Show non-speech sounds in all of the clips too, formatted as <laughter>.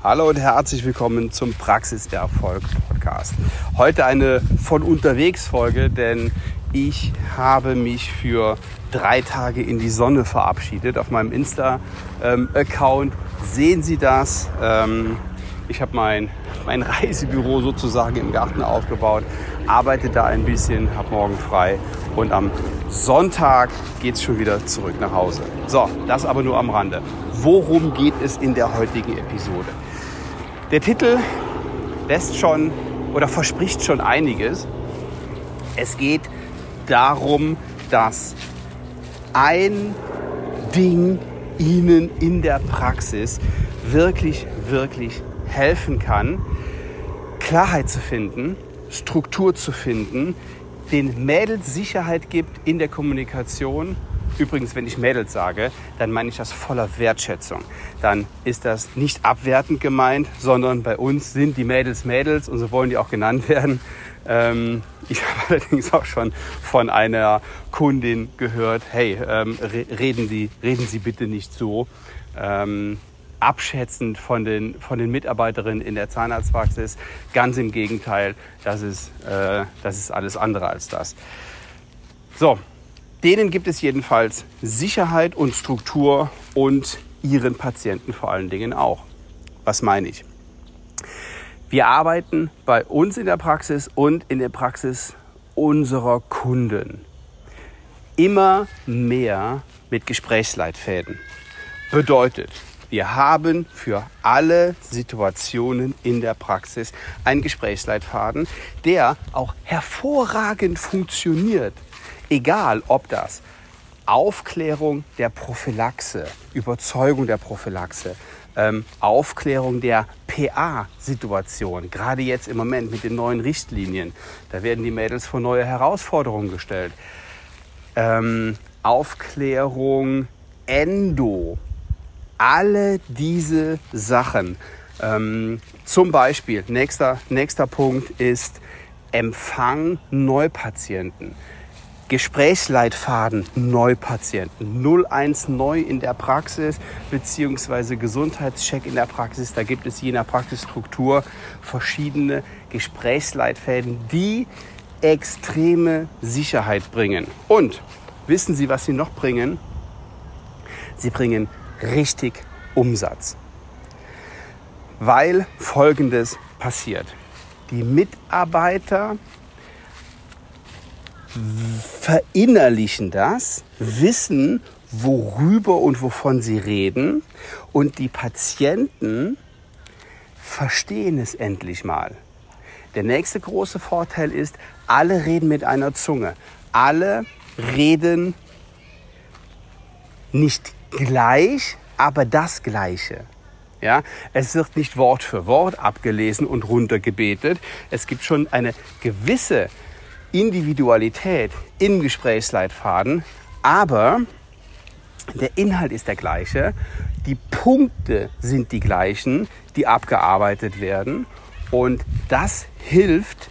Hallo und herzlich willkommen zum Praxiserfolg Podcast. Heute eine von unterwegs Folge, denn ich habe mich für drei Tage in die Sonne verabschiedet. Auf meinem Insta-Account sehen Sie das. Ähm, ich habe mein, mein <laughs> Reisebüro sozusagen im Garten aufgebaut, arbeite da ein bisschen, habe morgen frei und am Sonntag geht es schon wieder zurück nach Hause. So, das aber nur am Rande. Worum geht es in der heutigen Episode? Der Titel lässt schon oder verspricht schon einiges. Es geht darum, dass ein Ding Ihnen in der Praxis wirklich, wirklich helfen kann, Klarheit zu finden, Struktur zu finden, den Mädels Sicherheit gibt in der Kommunikation Übrigens, wenn ich Mädels sage, dann meine ich das voller Wertschätzung. Dann ist das nicht abwertend gemeint, sondern bei uns sind die Mädels Mädels und so wollen die auch genannt werden. Ähm, ich <laughs> habe allerdings auch schon von einer Kundin gehört, hey, ähm, reden, Sie, reden Sie bitte nicht so. Ähm, abschätzend von den, von den Mitarbeiterinnen in der Zahnarztpraxis. Ganz im Gegenteil, das ist, äh, das ist alles andere als das. So, Denen gibt es jedenfalls Sicherheit und Struktur und ihren Patienten vor allen Dingen auch. Was meine ich? Wir arbeiten bei uns in der Praxis und in der Praxis unserer Kunden immer mehr mit Gesprächsleitfäden. Bedeutet, wir haben für alle Situationen in der Praxis einen Gesprächsleitfaden, der auch hervorragend funktioniert Egal, ob das Aufklärung der Prophylaxe, Überzeugung der Prophylaxe, ähm, Aufklärung der PA-Situation, gerade jetzt im Moment mit den neuen Richtlinien, da werden die Mädels vor neue Herausforderungen gestellt. Ähm, Aufklärung Endo, alle diese Sachen. Ähm, zum Beispiel, nächster, nächster Punkt ist Empfang Neupatienten. Gesprächsleitfaden Neupatienten, 01 neu in der Praxis beziehungsweise Gesundheitscheck in der Praxis. Da gibt es je nach Praxisstruktur verschiedene Gesprächsleitfäden, die extreme Sicherheit bringen. Und wissen Sie, was sie noch bringen? Sie bringen richtig Umsatz. Weil Folgendes passiert. Die Mitarbeiter verinnerlichen das, wissen, worüber und wovon sie reden und die Patienten verstehen es endlich mal. Der nächste große Vorteil ist, alle reden mit einer Zunge. Alle reden nicht gleich, aber das Gleiche. Ja, es wird nicht Wort für Wort abgelesen und runtergebetet. Es gibt schon eine gewisse Individualität im Gesprächsleitfaden, aber der Inhalt ist der gleiche, die Punkte sind die gleichen, die abgearbeitet werden und das hilft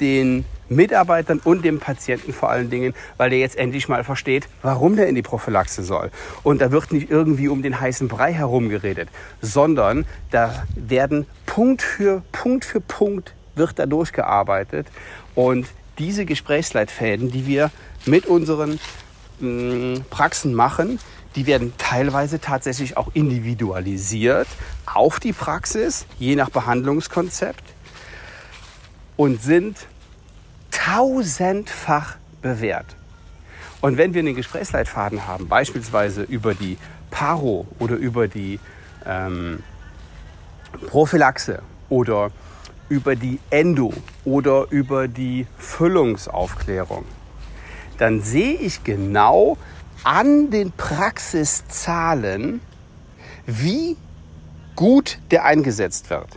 den Mitarbeitern und dem Patienten vor allen Dingen, weil der jetzt endlich mal versteht, warum der in die Prophylaxe soll. Und da wird nicht irgendwie um den heißen Brei herumgeredet, sondern da werden Punkt für Punkt für Punkt wird da durchgearbeitet und diese Gesprächsleitfäden, die wir mit unseren mh, mm, Praxen machen, die werden teilweise tatsächlich auch individualisiert auf die Praxis, je nach Behandlungskonzept und sind tausendfach bewährt. Und wenn wir einen Gesprächsleitfaden haben, beispielsweise über die Paro oder über die ähm, Prophylaxe oder über die Endo oder über die Füllungsaufklärung, dann sehe ich genau an den Praxiszahlen, wie gut der eingesetzt wird.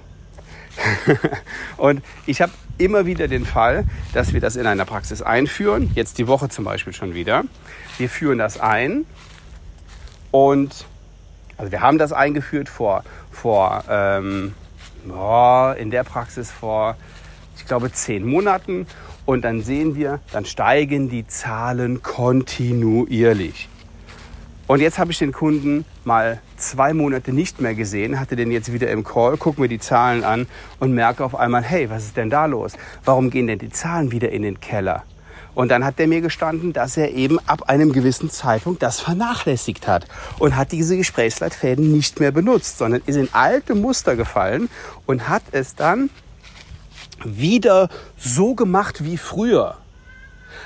<laughs> und ich habe immer wieder den Fall, dass wir das in einer Praxis einführen, jetzt die Woche zum Beispiel schon wieder. Wir führen das ein und also wir haben das eingeführt vor, vor ähm, oh, in der Praxis vor, ich glaube, zehn Monaten. Und dann sehen wir, dann steigen die Zahlen kontinuierlich. Und jetzt habe ich den Kunden mal zwei Monate nicht mehr gesehen, hatte den jetzt wieder im Call, gucke mir die Zahlen an und merke auf einmal, hey, was ist denn da los? Warum gehen denn die Zahlen wieder in den Keller? Und dann hat der mir gestanden, dass er eben ab einem gewissen Zeitpunkt das vernachlässigt hat und hat diese Gesprächsleitfäden nicht mehr benutzt, sondern ist in alte Muster gefallen und hat es dann wieder so gemacht wie früher.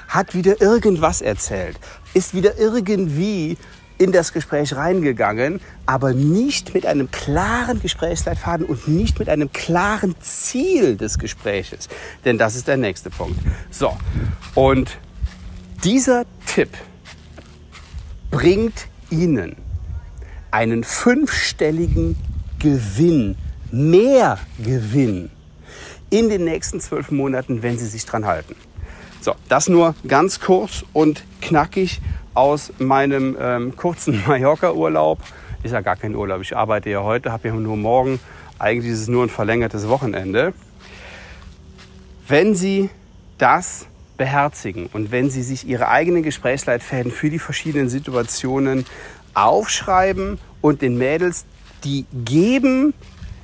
Hat wieder irgendwas erzählt, ist wieder irgendwie in das Gespräch reingegangen, aber nicht mit einem klaren Gesprächsleitfaden und nicht mit einem klaren Ziel des Gespräches. Denn das ist der nächste Punkt. So, und dieser Tipp bringt Ihnen einen fünfstelligen Gewinn, mehr Gewinn in den nächsten zwölf Monaten, wenn Sie sich dran halten. So, das nur ganz kurz und knackig aus meinem ähm, kurzen <laughs> Mallorca-Urlaub. Ist ja gar kein Urlaub. Ich arbeite ja heute, habe ja nur morgen. Eigentlich ist es nur ein verlängertes Wochenende. Wenn Sie das beherzigen und wenn Sie sich Ihre eigenen Gesprächsleitfäden für die verschiedenen Situationen aufschreiben und den Mädels die geben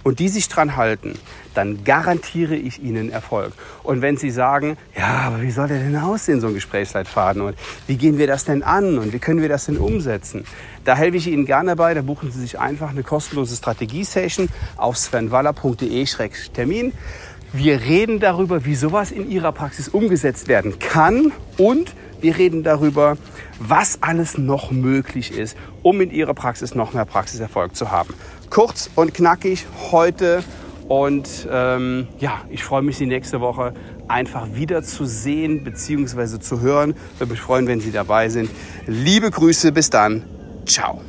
und die sich dran halten, dann garantiere ich Ihnen Erfolg. Und wenn Sie sagen, ja, aber wie soll der denn aussehen, so ein Gesprächsleitfaden? Und wie gehen wir das denn an? Und wie können wir das denn umsetzen? Da helfe ich Ihnen gerne bei. Da buchen Sie sich einfach eine kostenlose Strategie-Session auf svenwaller.de-termin. Wir reden darüber, wie sowas in Ihrer Praxis umgesetzt werden kann und wir reden darüber, was alles noch möglich ist, um in Ihrer Praxis noch mehr Praxiserfolg zu haben. Kurz und knackig heute und ähm, ja, ich freue mich, Sie nächste Woche einfach wieder zu sehen bzw. zu hören. Würde mich freuen, wenn Sie dabei sind. Liebe Grüße, bis dann. Ciao.